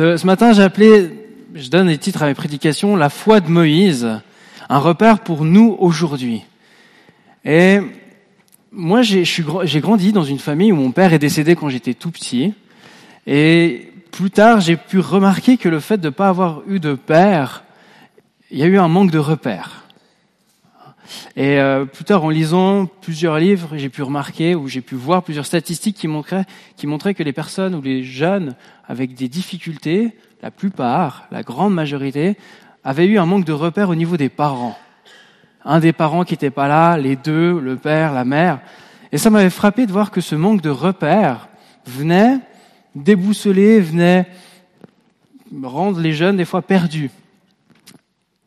Ce, matin, j'ai appelé, je donne les titres à mes prédications, La foi de Moïse, un repère pour nous aujourd'hui. Et moi, j'ai grandi dans une famille où mon père est décédé quand j'étais tout petit. Et plus tard, j'ai pu remarquer que le fait de ne pas avoir eu de père, il y a eu un manque de repères. Et euh, plus tard, en lisant plusieurs livres, j'ai pu remarquer ou j'ai pu voir plusieurs statistiques qui montraient, que les personnes ou les jeunes avec des difficultés, la plupart, la grande majorité, avaient eu un manque de repères au niveau des parents. Un des parents qui n'était pas là, les deux, le père, la mère. Et ça m'avait frappé de voir que ce manque de repères venait déboussoler, venait rendre les jeunes des fois perdus.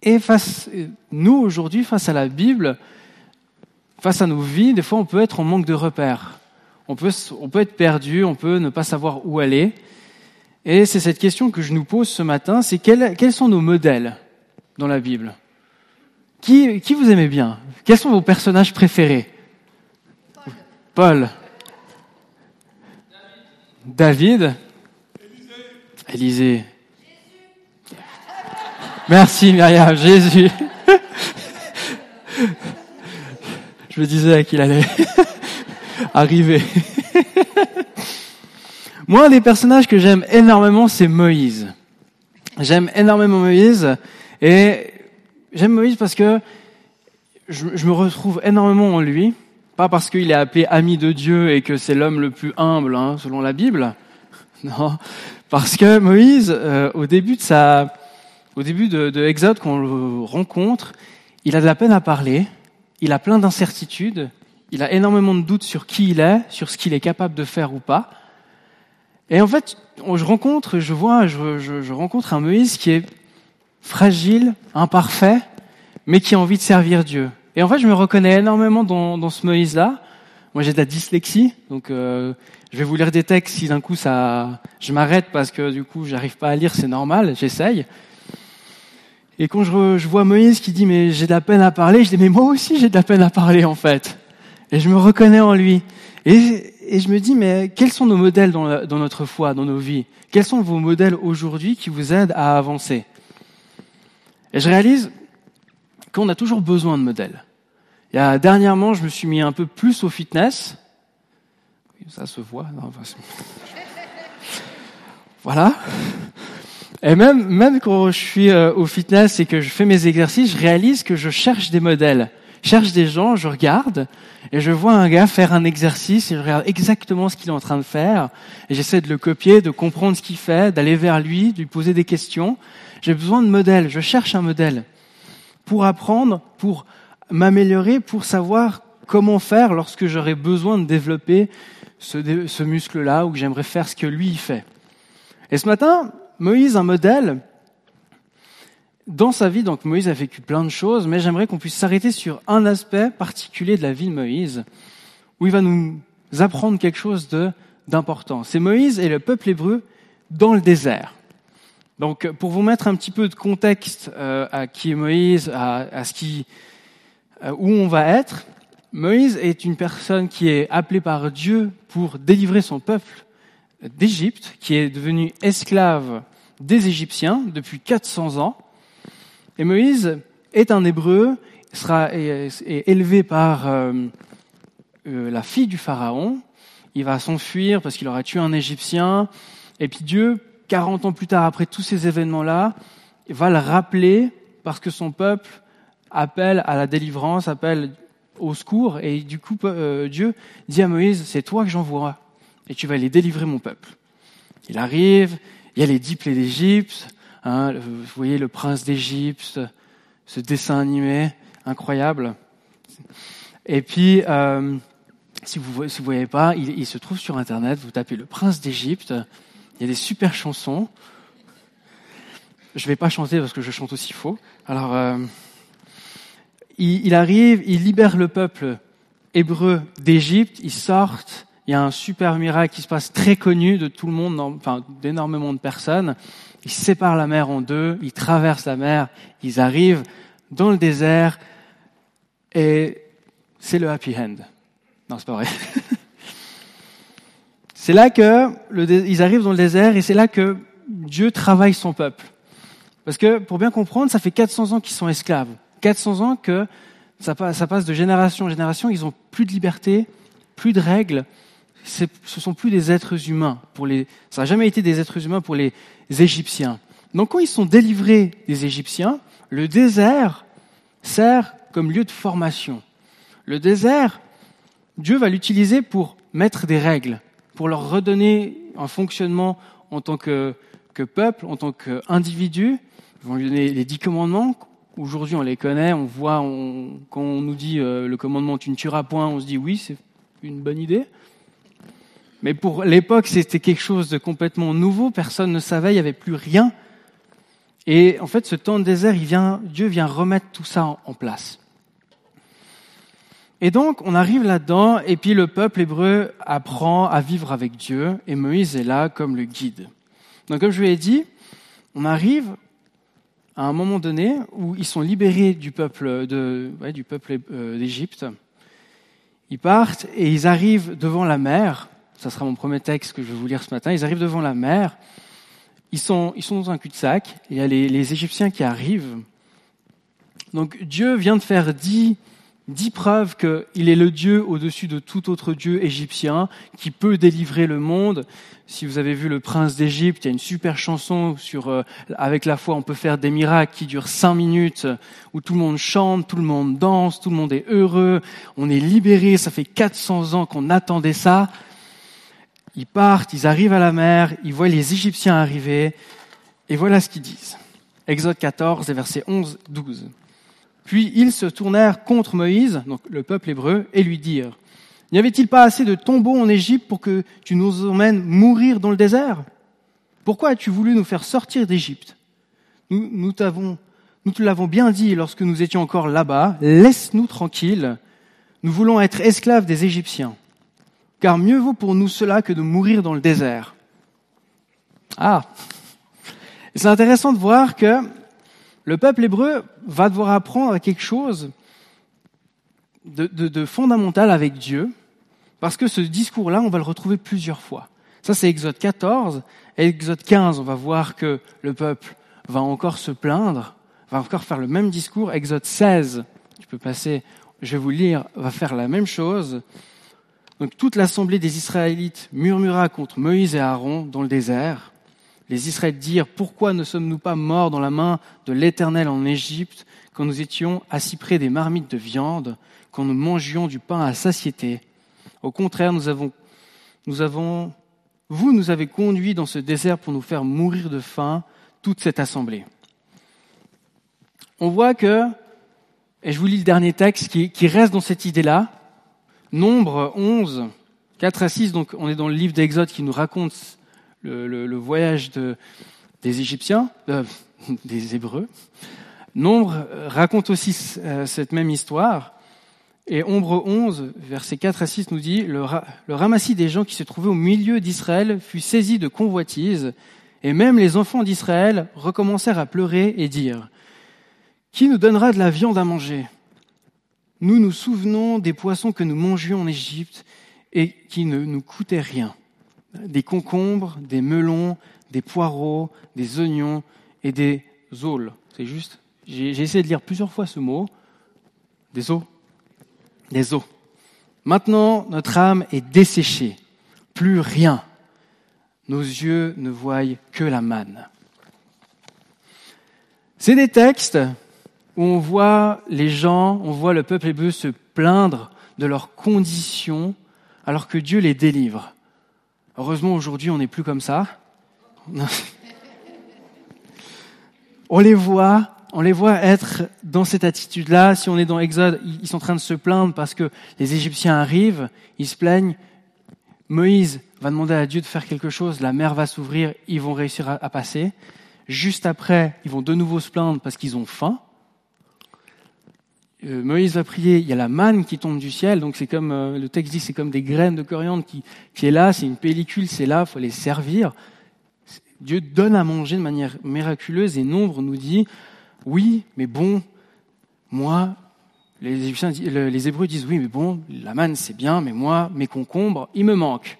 Et face, nous aujourd'hui, face à la Bible, face à nos vies, des fois on peut être en manque de repères. On peut, on peut être perdu, on peut ne pas savoir où aller. Et c'est cette question que je nous pose ce matin, c'est quels, quels sont nos modèles dans la Bible? Qui, qui vous aimez bien? Quels sont vos personnages préférés? Paul. David. Élisée. Merci Myriam, Jésus. Je me disais qu'il allait arriver. Moi, un des personnages que j'aime énormément, c'est Moïse. J'aime énormément Moïse et j'aime Moïse parce que je, me retrouve énormément en lui. Pas parce qu'il est appelé ami de Dieu et que c'est l'homme le plus humble, hein, selon la Bible. Non, parce que Moïse, euh, au début de sa, au début de, de Exode, quand on le rencontre, il a de la peine à parler, il a plein d'incertitudes, il a énormément de doutes sur qui il est, sur ce qu'il est capable de faire ou pas. Et en fait, je rencontre, je vois, je, je, je rencontre un Moïse qui est fragile, imparfait, mais qui a envie de servir Dieu. Et en fait, je me reconnais énormément dans, dans ce Moïse-là. Moi, j'ai de la dyslexie, donc euh, je vais vous lire des textes. Si d'un coup ça, je m'arrête parce que du coup, j'arrive pas à lire, c'est normal. J'essaye. Et quand je, vois Moïse qui dit mais j'ai de la peine à parler, je dis mais moi aussi j'ai de la peine à parler en fait. Et je me reconnais en lui. Et, je me dis mais quels sont nos modèles dans notre foi, dans nos vies? Quels sont vos modèles aujourd'hui qui vous aident à avancer? Et je réalise qu'on a toujours besoin de modèles. Il y a, dernièrement, je me suis mis un peu plus au fitness. Ça se voit. Non, voilà. Et même, même quand je suis au fitness et que je fais mes exercices, je réalise que je cherche des modèles. Je cherche des gens, je regarde et je vois un gars faire un exercice et je regarde exactement ce qu'il est en train de faire et j'essaie de le copier, de comprendre ce qu'il fait, d'aller vers lui, de lui poser des questions. J'ai besoin de modèles. Je cherche un modèle pour apprendre, pour m'améliorer, pour savoir comment faire lorsque j'aurai besoin de développer ce, ce muscle-là ou que j'aimerais faire ce que lui fait. Et ce matin, Moïse, un modèle, dans sa vie, donc Moïse a vécu plein de choses, mais j'aimerais qu'on puisse s'arrêter sur un aspect particulier de la vie de Moïse, où il va nous apprendre quelque chose d'important. C'est Moïse et le peuple hébreu dans le désert. Donc, pour vous mettre un petit peu de contexte euh, à qui est Moïse, à, à ce qui, euh, où on va être, Moïse est une personne qui est appelée par Dieu pour délivrer son peuple d'Égypte, qui est devenu esclave des Égyptiens depuis 400 ans. Et Moïse est un Hébreu, sera est, élevé par euh, euh, la fille du Pharaon. Il va s'enfuir parce qu'il aura tué un Égyptien. Et puis Dieu, 40 ans plus tard, après tous ces événements-là, va le rappeler parce que son peuple appelle à la délivrance, appelle au secours. Et du coup, euh, Dieu dit à Moïse, c'est toi que j'envoie et tu vas aller délivrer mon peuple. Il arrive, il y a les dix plaies d'Égypte, hein, vous voyez le prince d'Égypte, ce dessin animé incroyable. Et puis, euh, si vous ne vous voyez pas, il, se trouve sur Internet, vous tapez le prince d'Égypte, il y a des super chansons. Je vais pas chanter parce que je chante aussi faux. Alors, euh, il, il arrive, il libère le peuple hébreu d'Égypte, ils sortent, il y a un super miracle qui se passe très connu de tout le monde, enfin d'énormément de personnes. Ils séparent la mer en deux, ils traversent la mer, ils arrivent dans le désert et c'est le happy end. Non, c'est pas vrai. c'est là que ils arrivent dans le désert et c'est là que Dieu travaille son peuple. Parce que pour bien comprendre, ça fait 400 ans qu'ils sont esclaves. 400 ans que ça passe, de génération en génération, ils ont plus de liberté, plus de règles. Ce sont plus des êtres humains pour les, ça n'a jamais été des êtres humains pour les Égyptiens. Donc quand ils sont délivrés des Égyptiens, le désert sert comme lieu de formation. Le désert, Dieu va l'utiliser pour mettre des règles, pour leur redonner un fonctionnement en tant que, que peuple, en tant qu'individu. Ils vont lui donner les dix commandements. Aujourd'hui, on les connaît, on voit, on, quand on nous dit euh, le commandement tu ne tueras point, on se dit oui, c'est une bonne idée. Mais pour l'époque, c'était quelque chose de complètement nouveau, personne ne savait, il n'y avait plus rien. Et en fait, ce temps de désert, Dieu vient remettre tout ça en place. Et donc, on arrive là-dedans, et puis le peuple hébreu apprend à vivre avec Dieu, et Moïse est là comme le guide. Donc, comme je vous l'ai dit, on arrive à un moment donné où ils sont libérés du peuple de, du peuple euh, d'Égypte. Ils partent et ils arrivent devant la mer. Ça sera mon premier texte que je vais vous lire ce matin. Ils arrivent devant la mer. Ils sont, ils sont dans un cul-de-sac. Il y a les, Égyptiens qui arrivent. Donc Dieu vient de faire dix dix preuves qu'il est le Dieu au-dessus de tout autre Dieu égyptien qui peut délivrer le monde. Si vous avez vu Le Prince d'Égypte, il y a une super chanson sur euh, avec la foi on peut faire des miracles qui durent cinq minutes où tout le monde chante, tout le monde danse, tout le monde est heureux, on est libéré. Ça fait 400 ans qu'on attendait ça. Ils partent, ils arrivent à la mer, ils voient les Égyptiens arriver et voilà ce qu'ils disent. Exode 14, versets 11, 12. Puis ils se tournèrent contre Moïse, donc le peuple hébreu, et lui dirent, N'y avait-il pas assez de tombeaux en Égypte pour que tu nous emmènes mourir dans le désert? Pourquoi as-tu voulu nous faire sortir d'Égypte? Nous, nous, nous te l'avons bien dit lorsque nous étions encore là-bas, laisse-nous tranquilles, nous voulons être esclaves des Égyptiens, car mieux vaut pour nous cela que de mourir dans le désert. Ah C'est intéressant de voir que le peuple hébreu va devoir apprendre quelque chose de, fondamental avec Dieu, parce que ce discours-là, on va le retrouver plusieurs fois. Ça, c'est Exode 14. Exode 15, on va voir que le peuple va encore se plaindre, va encore faire le même discours. Exode 16, tu peux passer, je vais vous lire, va faire la même chose. Donc toute l'assemblée des Israélites murmura contre Moïse et Aaron dans le désert. Les Israélites dirent, pourquoi ne sommes-nous pas morts dans la main de l'Éternel en Égypte quand nous étions assis près des marmites de viande, quand nous mangions du pain à satiété? Au contraire, nous avons, vous nous avez conduits dans ce désert pour nous faire mourir de faim, toute cette assemblée. On voit que, et je vous lis le dernier texte qui reste dans cette idée-là, Nombre 11, 4 à 6, donc on est dans le livre d'Exode qui nous raconte le, voyage de, des Égyptiens, euh, des Hébreux. Nombre raconte aussi euh, cette même histoire. Et Ombre 11, versets 4 à 6 nous dit, le, le ramassis des gens qui se trouvaient au milieu d'Israël fut saisi de convoitise, et même les enfants d'Israël recommencèrent à pleurer et dire, Qui nous donnera de la viande à manger? Nous nous souvenons des poissons que nous mangions en Égypte et qui ne nous coûtaient rien des concombres, des melons, des poireaux, des oignons et des aules. C'est juste J'ai essayé de lire plusieurs fois ce mot. Des os Des os. Maintenant, notre âme est desséchée. Plus rien. Nos yeux ne voient que la manne. C'est des textes où on voit les gens, on voit le peuple hébreu se plaindre de leurs conditions alors que Dieu les délivre. Heureusement, aujourd'hui, on n'est plus comme ça. On les voit, on les voit être dans cette attitude-là. Si on est dans Exode, ils sont en train de se plaindre parce que les Égyptiens arrivent, ils se plaignent. Moïse va demander à Dieu de faire quelque chose, la mer va s'ouvrir, ils vont réussir à passer. Juste après, ils vont de nouveau se plaindre parce qu'ils ont faim. Euh, Moïse va prier, il y a la manne qui tombe du ciel, donc c'est comme euh, le texte dit, c'est comme des graines de coriandre qui, qui est là, c'est une pellicule, c'est là, faut les servir. Dieu donne à manger de manière miraculeuse et Nombre nous dit, oui, mais bon, moi, les, Égyptiens, les Hébreux disent, oui, mais bon, la manne c'est bien, mais moi, mes concombres, il me manque.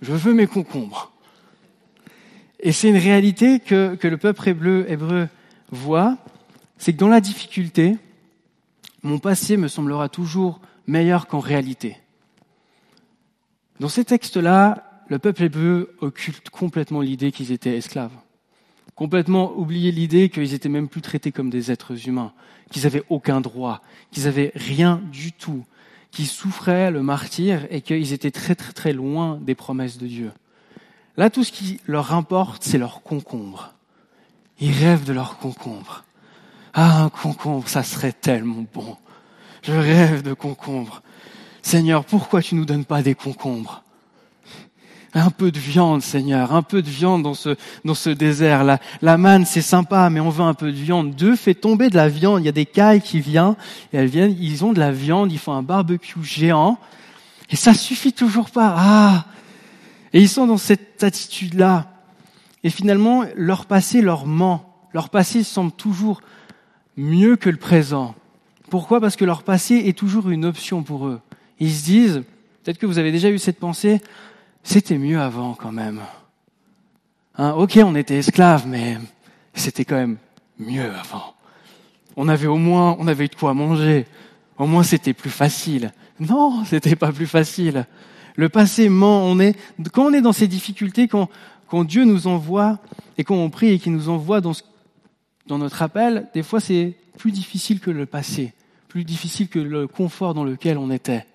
Je veux mes concombres. Et c'est une réalité que, que le peuple hébreu voit, c'est que dans la difficulté, mon passé me semblera toujours meilleur qu'en réalité. Dans ces textes-là, le peuple hébreu occulte complètement l'idée qu'ils étaient esclaves. Complètement oublié l'idée qu'ils étaient même plus traités comme des êtres humains, qu'ils avaient aucun droit, qu'ils avaient rien du tout, qu'ils souffraient le martyr et qu'ils étaient très très très loin des promesses de Dieu. Là, tout ce qui leur importe, c'est leur concombre. Ils rêvent de leur concombre. Ah, un concombre, ça serait tellement bon. Je rêve de concombre. Seigneur, pourquoi tu nous donnes pas des concombres? Un peu de viande, Seigneur, un peu de viande dans ce, dans ce désert. La, la manne, c'est sympa, mais on veut un peu de viande. Deux, fait tomber de la viande. Il y a des cailles qui viennent, et elles viennent, ils ont de la viande, ils font un barbecue géant. Et ça suffit toujours pas. Ah! Et ils sont dans cette attitude-là. Et finalement, leur passé leur ment. Leur passé semble toujours mieux que le présent. Pourquoi? Parce que leur passé est toujours une option pour eux. Ils se disent, peut-être que vous avez déjà eu cette pensée, c'était mieux avant quand même. Hein, ok, on était esclaves, mais c'était quand même mieux avant. On avait au moins, on avait de quoi manger. Au moins, c'était plus facile. Non, c'était pas plus facile. Le passé ment. On est, quand on est dans ces difficultés, quand, Dieu nous envoie et quand on prie et qu'il nous envoie dans, dans notre appel, des fois c'est plus difficile que le passé, plus difficile que le confort dans lequel on était.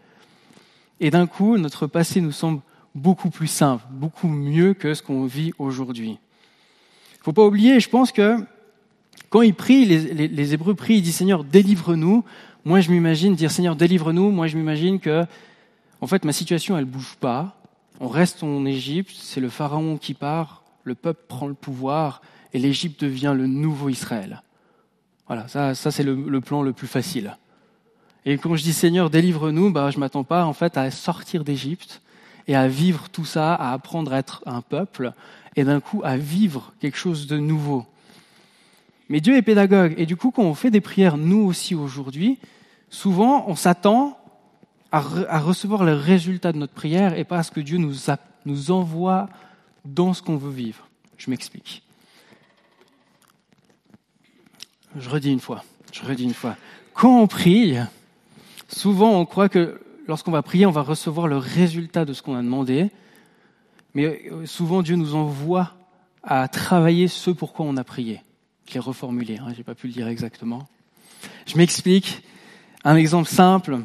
Et d'un coup, notre passé nous semble beaucoup plus simple, beaucoup mieux que ce qu'on vit aujourd'hui. Il faut pas oublier, je pense que quand ils prient, les, les, Hébreux prient, ils disent Seigneur, délivre-nous. Moi, je m'imagine dire Seigneur, délivre-nous. Moi, je m'imagine que, en fait, ma situation, elle bouge pas. On reste en Égypte, c'est le pharaon qui part, le peuple prend le pouvoir et l'Égypte devient le nouveau Israël. Voilà, ça, ça c'est le, plan le plus facile. Et quand je dis Seigneur, délivre-nous, bah, je m'attends pas en fait à sortir d'Égypte et à vivre tout ça, à apprendre à être un peuple et d'un coup à vivre quelque chose de nouveau. Mais Dieu est pédagogue et du coup quand on fait des prières nous aussi aujourd'hui, souvent on s'attend à, à, recevoir le résultat de notre prière et pas à ce que Dieu nous, nous envoie dans ce qu'on veut vivre. Je m'explique. Je redis une fois, je redis une fois. Quand on prie, Souvent, on croit que lorsqu'on va prier, on va recevoir le résultat de ce qu'on a demandé. Mais euh, souvent, Dieu nous envoie à travailler ce pourquoi on a prié. Je l'ai reformulé, hein, j'ai pas pu le dire exactement. Je m'explique. Un exemple simple,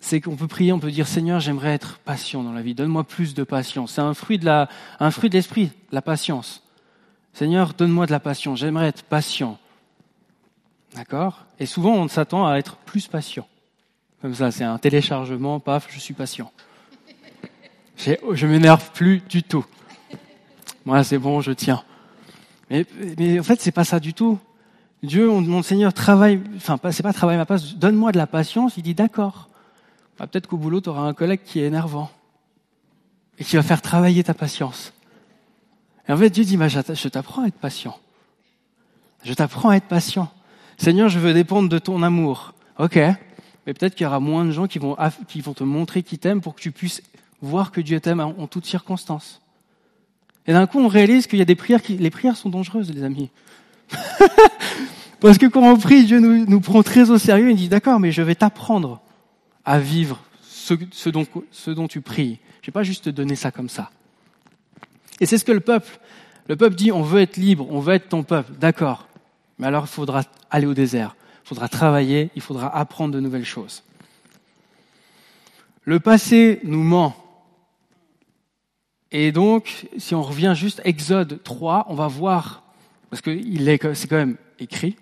c'est qu'on peut prier, on peut dire Seigneur, j'aimerais être patient dans la vie. Donne-moi plus de patience. C'est un fruit de la, un fruit de l'esprit, la patience. Seigneur, donne-moi de la patience. J'aimerais être patient. D'accord? Et souvent, on s'attend à être plus patient. Comme ça, c'est un téléchargement, paf, je suis patient. Je m'énerve plus du tout. Moi, c'est bon, je tiens. Mais, en fait, c'est pas ça du tout. Dieu, mon Seigneur, travaille, enfin, c'est pas travaille ma place, donne-moi de la patience. Il dit d'accord. Bah, peut-être qu'au boulot, tu auras un collègue qui est énervant et qui va faire travailler ta patience. Et en fait, Dieu dit, bah, je t'apprends à être patient. Je t'apprends à être patient. Seigneur, je veux dépendre de ton amour. Ok, mais peut-être qu'il y aura moins de gens qui vont, qui vont te montrer qu'ils t'aiment pour que tu puisses voir que Dieu t'aime en, toutes circonstances. Et d'un coup, on réalise qu'il y a des prières qui, les prières sont dangereuses, les amis. Parce que quand on prie, Dieu nous, nous prend très au sérieux et dit, d'accord, mais je vais t'apprendre à vivre ce, ce, dont, ce dont tu pries. Je vais pas juste te donner ça comme ça. Et c'est ce que le peuple, le peuple dit, on veut être libre, on veut être ton peuple. D'accord. Mais alors, il faudra aller au désert il faudra travailler, il faudra apprendre de nouvelles choses. Le passé nous ment. Et donc, si on revient juste Exode 3, on va voir, parce que c'est quand même écrit,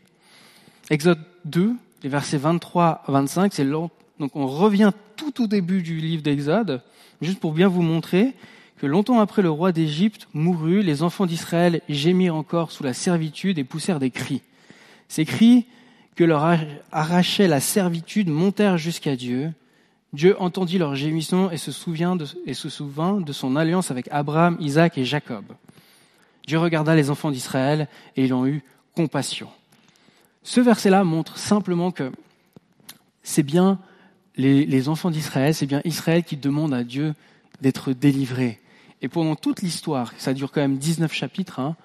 Exode 2, les versets 23 à 25, c'est. Donc on revient tout au début du livre d'Exode, juste pour bien vous montrer que longtemps après le roi d'Égypte mourut, les enfants d'Israël gémirent encore sous la servitude et poussèrent des cris. Ces cris que leur arrachait la servitude montèrent jusqu'à Dieu. Dieu entendit leurs gémissements et se, souvint de son alliance avec Abraham, Isaac et Jacob. Dieu regarda les enfants d'Israël et ils ont eu compassion. Ce verset-là montre simplement que c'est bien les, les enfants d'Israël, c'est bien Israël qui demande à Dieu d'être délivré. Et pendant toute l'histoire, ça dure quand même 19 chapitres, hein,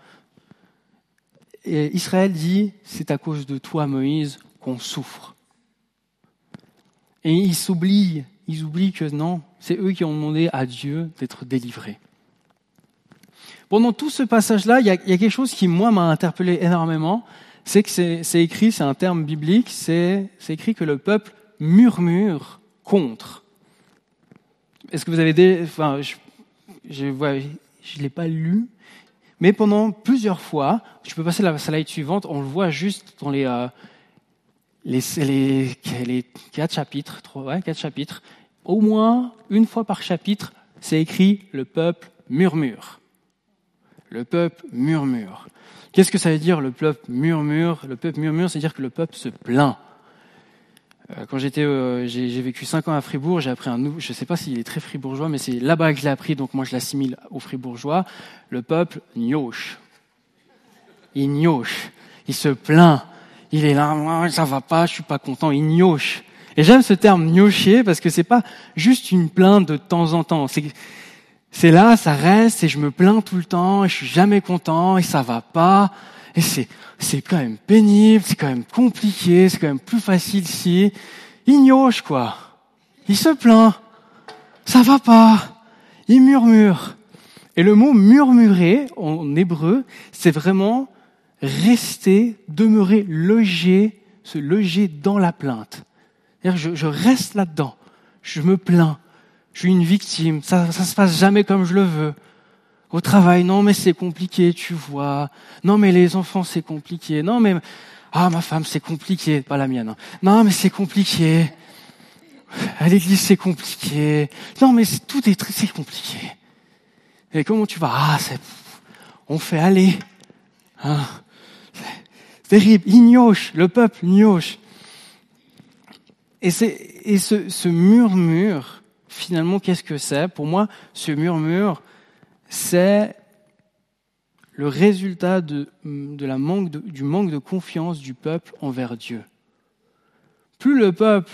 Israël dit, c'est à cause de toi, Moïse, qu'on souffre. Et ils s'oublient, ils oublient que non, c'est eux qui ont demandé à Dieu d'être délivrés. Pendant tout ce passage-là, il y, a, quelque chose qui, moi, m'a interpellé énormément, c'est que c'est écrit, c'est un terme biblique, c'est écrit que le peuple murmure contre. Est-ce que vous avez des... ne je, l'ai pas lu, mais pendant plusieurs fois, je peux passer la slide suivante, on le voit juste dans les, euh, quatre chapitres, trois, quatre chapitres, au moins une fois par chapitre, c'est écrit le peuple murmure. Le peuple murmure. Qu'est-ce que ça veut dire le peuple murmure? Le peuple murmure, c'est-à-dire que le peuple se plaint. Euh, quand j'étais, euh, j'ai vécu cinq ans à Fribourg, j'ai appris un nouveau, je sais pas s'il est très fribourgeois, mais c'est là-bas que je l'ai appris, donc moi je l'assimile aux fribourgeois. Le peuple gnoche. Il gnoche. Il se plaint. Il est là, ça va pas, je suis pas content. Il gnoche. Et j'aime ce terme gnocher parce que c'est pas juste une plainte de temps en temps. C'est, c'est là, ça reste, et je me plains tout le temps, et je suis jamais content, et ça va pas. Et c'est, c'est quand même pénible, c'est quand même compliqué, c'est quand même plus facile si. Il gnoche, quoi. Il se plaint. Ça va pas. Il murmure. Et le mot murmurer, en hébreu, c'est vraiment rester, demeurer logé, se loger dans la plainte. Je, je reste là-dedans. Je me plains. Je suis une victime. Ça, ça se passe jamais comme je le veux. Au travail, non, mais c'est compliqué, tu vois. Non, mais les enfants, c'est compliqué. Non, mais, ah, ma femme, c'est compliqué. Pas la mienne. Hein. Non, mais c'est compliqué. À l'église, c'est compliqué. Non, mais tout est c'est compliqué. Et comment tu vas? Ah, on fait aller. Hein. Terrible. Il Le peuple gnoche. Et et ce, ce murmure, finalement, qu'est-ce que c'est? Pour moi, ce murmure, c'est le résultat de, la manque du manque de confiance du peuple envers Dieu. Plus le peuple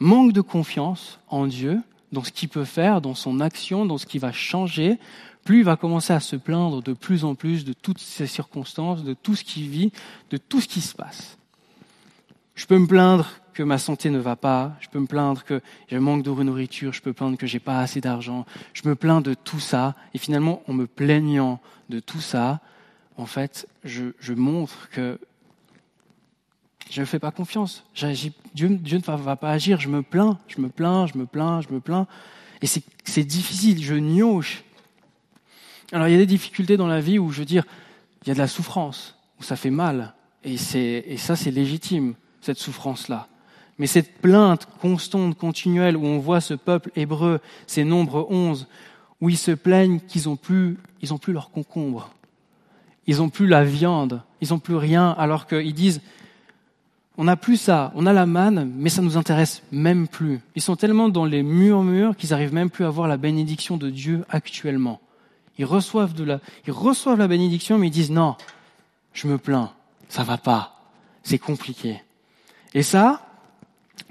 manque de confiance en Dieu, dans ce qu'il peut faire, dans son action, dans ce qui va changer, plus il va commencer à se plaindre de plus en plus de toutes ces circonstances, de tout ce qu'il vit, de tout ce qui se passe. Je peux me plaindre que ma santé ne va pas, je peux me plaindre que je manque de nourriture, je peux plaindre que j'ai pas assez d'argent, je me plains de tout ça, et finalement, en me plaignant de tout ça, en fait, je, montre que je ne fais pas confiance. Dieu, ne va pas agir, je me plains, je me plains, je me plains, je me plains, et c'est difficile, je gnauche. Alors il y a des difficultés dans la vie où je veux dire, il y a de la souffrance, où ça fait mal, et ça c'est légitime, cette souffrance-là. Mais cette plainte constante, continuelle, où on voit ce peuple hébreu, ces nombres onze, où ils se plaignent qu'ils n'ont plus, ils ont plus leur concombre, ils n'ont plus la viande, ils n'ont plus rien, alors qu'ils disent, on n'a plus ça, on a la manne, mais ça nous intéresse même plus. Ils sont tellement dans les murmures qu'ils n'arrivent même plus à voir la bénédiction de Dieu actuellement. Ils reçoivent de la, ils reçoivent la bénédiction, mais ils disent non, je me plains, ça va pas, c'est compliqué. Et ça,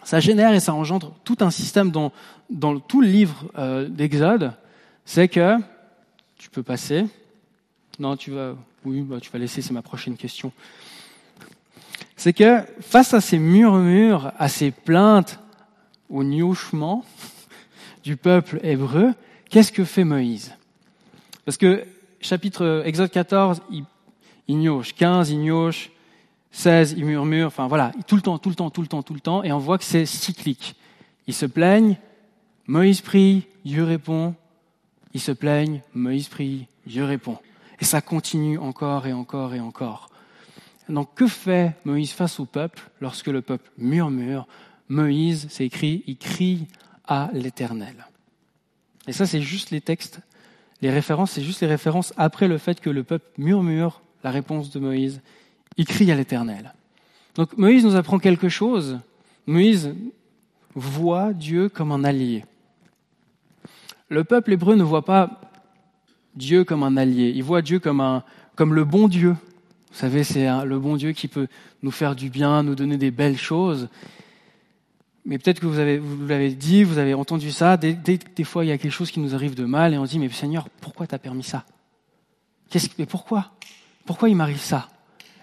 ça génère et ça engendre tout un système dans, tout le livre euh, d'Exode. C'est que, tu peux passer. Non, tu vas, oui, bah, tu vas laisser, c'est ma prochaine question. C'est que face à ces murmures, à ces plaintes, au niouchement du peuple hébreu, qu'est-ce que fait Moïse? Parce que chapitre Exode 14, il, il 15, il 16, ils murmurent, enfin voilà, tout le temps, tout le temps, tout le temps, tout le temps, et on voit que c'est cyclique. Ils se plaignent, Moïse prie, Dieu répond, ils se plaignent, Moïse prie, Dieu répond. Et ça continue encore et encore et encore. Donc que fait Moïse face au peuple lorsque le peuple murmure? Moïse, c'est écrit, il crie à l'Éternel. Et ça, c'est juste les textes, les références, c'est juste les références après le fait que le peuple murmure la réponse de Moïse il crie à l'Éternel. Donc Moïse nous apprend quelque chose. Moïse voit Dieu comme un allié. Le peuple hébreu ne voit pas Dieu comme un allié, il voit Dieu comme, un, comme le bon Dieu. Vous savez, c'est le bon Dieu qui peut nous faire du bien, nous donner des belles choses. mais peut-être que vous avez, vous l'avez dit, vous avez entendu ça. Des, des, fois, il y a quelque chose qui nous arrive de mal et on se dit, mais Seigneur, pourquoi t'as permis ça? Qu'est-ce, Mais pourquoi? Pourquoi il m'arrive ça?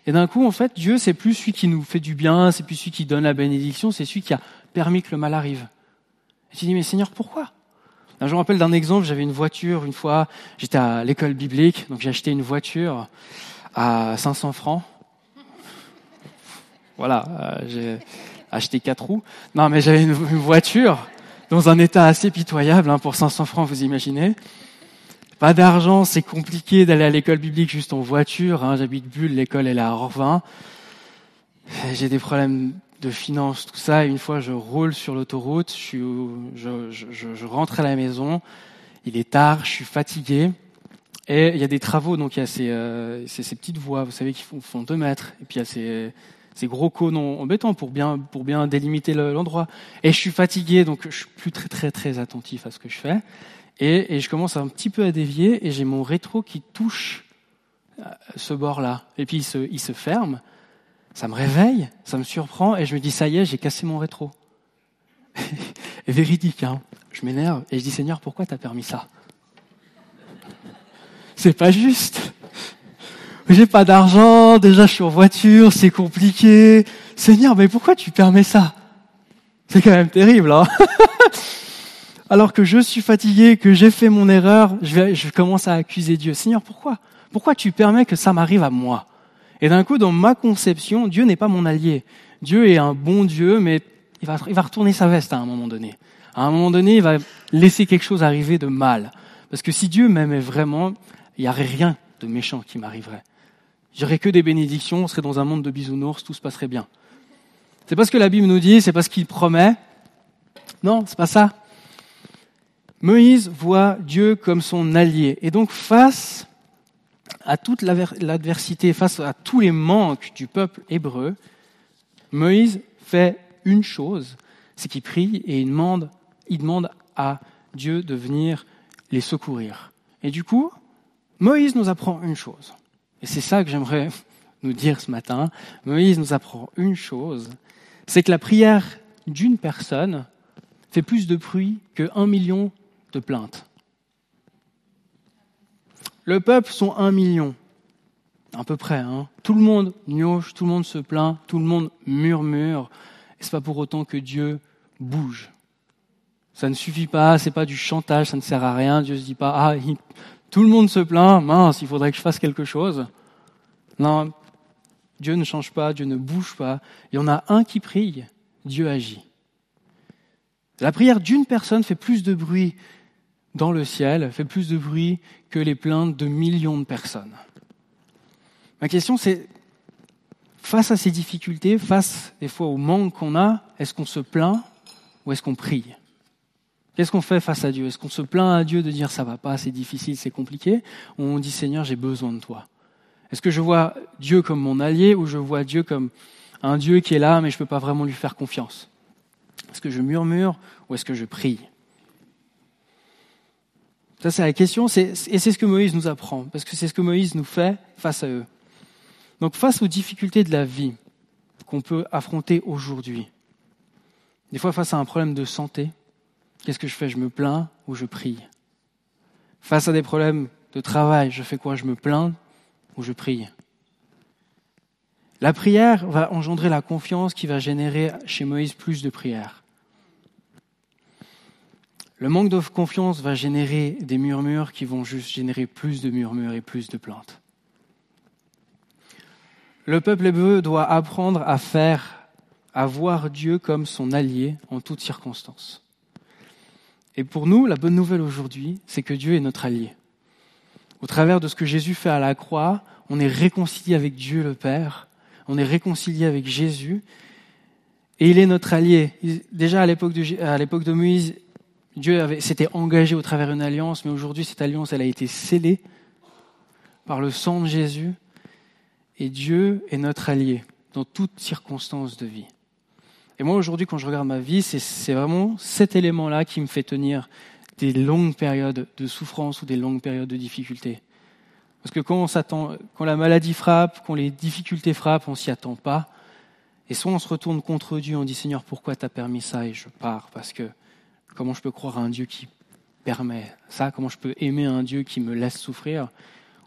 Et d'un coup, en fait, Dieu, c'est plus celui qui nous fait du bien, c'est plus celui qui donne la bénédiction, c'est celui qui a permis que le mal arrive. Et tu dis, mais Seigneur, pourquoi? Je me rappelle d'un exemple, j'avais une voiture une fois, j'étais à l'école biblique, donc j'ai acheté une voiture à 500 francs. Voilà, euh, j'ai acheté quatre roues. Non, mais j'avais une, voiture dans un état assez pitoyable hein, pour 500 francs, vous imaginez. Pas d'argent, c'est compliqué d'aller à l'école biblique juste en voiture. Hein. J'habite Bulle, l'école est à Orvin. J'ai des problèmes de finances, tout ça. Et une fois, je roule sur l'autoroute, je, je, je, je, rentre à la maison. Il est tard, je suis fatigué. Et il y a des travaux, donc il y a ces, euh, ces petites voies, vous savez, qui font, font deux mètres. Et puis il y a ces, ces gros cônes en béton pour bien, pour bien délimiter l'endroit. Et je suis fatigué, donc je suis plus très très très attentif à ce que je fais. Et, et je commence un petit peu à dévier et j'ai mon rétro qui touche euh, ce bord-là. Et puis il se, il se ferme. Ça me réveille, ça me surprend et je me dis ça y est, j'ai cassé mon rétro. véridique, hein. Je m'énerve et je dis Seigneur, pourquoi t'as permis ça? C'est pas juste j'ai pas d'argent, déjà je suis en voiture, c'est compliqué. Seigneur, mais pourquoi tu permets ça? C'est quand même terrible, hein Alors que je suis fatigué, que j'ai fait mon erreur, je, vais, je commence à accuser Dieu. Seigneur, pourquoi? Pourquoi tu permets que ça m'arrive à moi? Et d'un coup, dans ma conception, Dieu n'est pas mon allié. Dieu est un bon Dieu, mais il va, il va retourner sa veste à un moment donné. À un moment donné, il va laisser quelque chose arriver de mal. Parce que si Dieu m'aimait vraiment, il n'y aurait rien de méchant qui m'arriverait. J'aurais que des bénédictions, on serait dans un monde de bisounours, tout se passerait bien. C'est pas ce que la Bible nous dit, c'est pas ce qu'il promet. Non, c'est pas ça. Moïse voit Dieu comme son allié. Et donc, face à toute l'adversité, face à tous les manques du peuple hébreu, Moïse fait une chose, c'est qu'il prie et il demande, il demande à Dieu de venir les secourir. Et du coup, Moïse nous apprend une chose. Et c'est ça que j'aimerais nous dire ce matin. Moïse nous apprend une chose, c'est que la prière d'une personne fait plus de bruit que un million de plaintes. Le peuple sont un million, à peu près. Hein. Tout le monde gnoche, tout le monde se plaint, tout le monde murmure. Et c'est pas pour autant que Dieu bouge. Ça ne suffit pas, c'est pas du chantage, ça ne sert à rien. Dieu se dit pas, ah, tout le monde se plaint, mince, il faudrait que je fasse quelque chose. Non, Dieu ne change pas, Dieu ne bouge pas. Il y en a un qui prie, Dieu agit. La prière d'une personne fait plus de bruit dans le ciel, fait plus de bruit que les plaintes de millions de personnes. Ma question c'est, face à ces difficultés, face des fois au manque qu'on a, est-ce qu'on se plaint ou est-ce qu'on prie? Qu'est-ce qu'on fait face à Dieu? Est-ce qu'on se plaint à Dieu de dire ça va pas, c'est difficile, c'est compliqué? Ou on dit Seigneur, j'ai besoin de toi. Est-ce que je vois Dieu comme mon allié ou je vois Dieu comme un Dieu qui est là mais je ne peux pas vraiment lui faire confiance? Est-ce que je murmure ou est-ce que je prie? Ça c'est la question. Et c'est ce que Moïse nous apprend parce que c'est ce que Moïse nous fait face à eux. Donc face aux difficultés de la vie qu'on peut affronter aujourd'hui, des fois face à un problème de santé, Qu'est-ce que je fais? Je me plains ou je prie? Face à des problèmes de travail, je fais quoi? Je me plains ou je prie? La prière va engendrer la confiance qui va générer chez Moïse plus de prières. Le manque de confiance va générer des murmures qui vont juste générer plus de murmures et plus de plaintes. Le peuple hébreu doit apprendre à faire, à voir Dieu comme son allié en toutes circonstances. Et pour nous, la bonne nouvelle aujourd'hui, c'est que Dieu est notre allié. Au travers de ce que Jésus fait à la croix, on est réconcilié avec Dieu le Père, on est réconcilié avec Jésus, et il est notre allié. Déjà à l'époque de, de Moïse, Dieu s'était engagé au travers d'une alliance, mais aujourd'hui cette alliance, elle a été scellée par le sang de Jésus, et Dieu est notre allié dans toutes circonstances de vie. Et moi, aujourd'hui, quand je regarde ma vie, c'est vraiment cet élément-là qui me fait tenir des longues périodes de souffrance ou des longues périodes de difficulté. Parce que quand on s'attend, quand la maladie frappe, quand les difficultés frappent, on s'y attend pas. Et soit on se retourne contre Dieu, on dit Seigneur, pourquoi tu as permis ça et je pars? Parce que comment je peux croire à un Dieu qui permet ça Comment je peux aimer un Dieu qui me laisse souffrir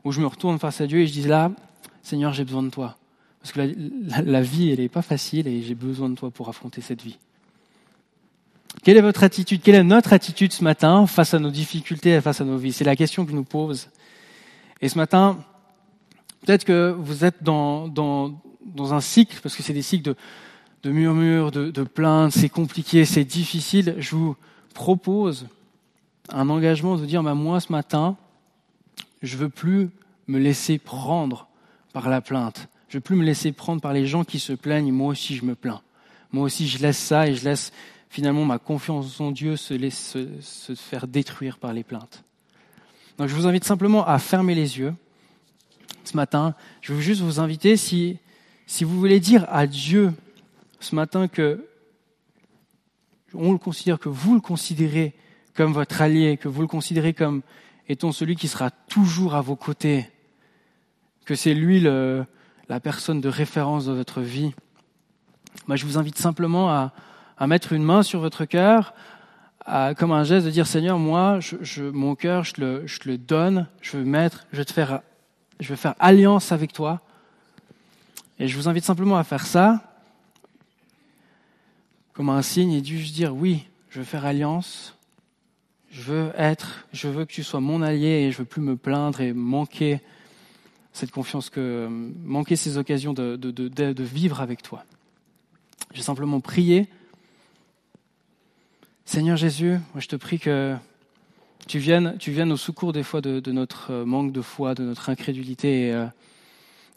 Ou je me retourne face à Dieu et je dis là, Seigneur, j'ai besoin de toi. Parce que la, vie, elle n'est pas facile et j'ai besoin de toi pour affronter cette vie. Quelle est votre attitude? Quelle est notre attitude ce matin face à nos difficultés et face à nos vies? C'est la question que je nous pose. Et ce matin, peut-être que vous êtes dans, dans, dans un cycle, parce que c'est des cycles de, de murmures, de, de plaintes, c'est compliqué, c'est difficile. Je vous propose un engagement de dire, bah, moi ce matin, je veux plus me laisser prendre par la plainte. Je veux plus me laisser prendre par les gens qui se plaignent. Moi aussi, je me plains. Moi aussi, je laisse ça et je laisse finalement ma confiance en Dieu se faire détruire par les plaintes. Donc, je vous invite simplement à fermer les yeux. Ce matin, je veux juste vous inviter, si vous voulez dire à Dieu ce matin que on le considère, que vous le considérez comme votre allié, que vous le considérez comme étant celui qui sera toujours à vos côtés, que c'est lui la personne de référence dans votre vie, moi, je vous invite simplement à, mettre une main sur votre cœur, comme un geste de dire Seigneur, moi, mon cœur, je le, le donne, je veux mettre, je te je veux faire alliance avec toi. Et je vous invite simplement à faire ça comme un signe et juste dire oui, je veux faire alliance, je veux être, je veux que tu sois mon allié et je veux plus me plaindre et manquer cette confiance que, manquer ces occasions de, de, de, de vivre avec toi. J'ai simplement prié. Seigneur Jésus, je te prie que tu viennes, tu viennes au secours des fois de, de notre manque de foi, de notre incrédulité. Et, euh,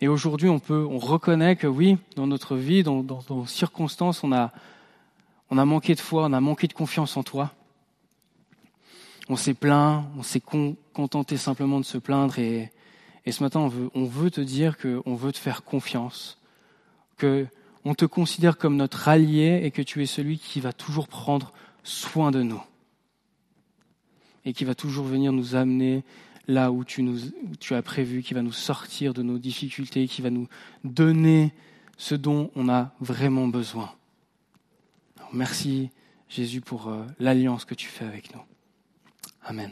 et aujourd'hui, on peut, on reconnaît que oui, dans notre vie, dans, dans, dans nos circonstances, on a, on a manqué de foi, on a manqué de confiance en toi. On s'est plaint, on s'est contenté simplement de se plaindre et, et ce matin, on veut, on veut te dire qu'on veut te faire confiance, que on te considère comme notre allié et que tu es celui qui va toujours prendre soin de nous et qui va toujours venir nous amener là où tu, nous, où tu as prévu, qui va nous sortir de nos difficultés, qui va nous donner ce dont on a vraiment besoin. Merci Jésus pour euh, l'alliance que tu fais avec nous. Amen.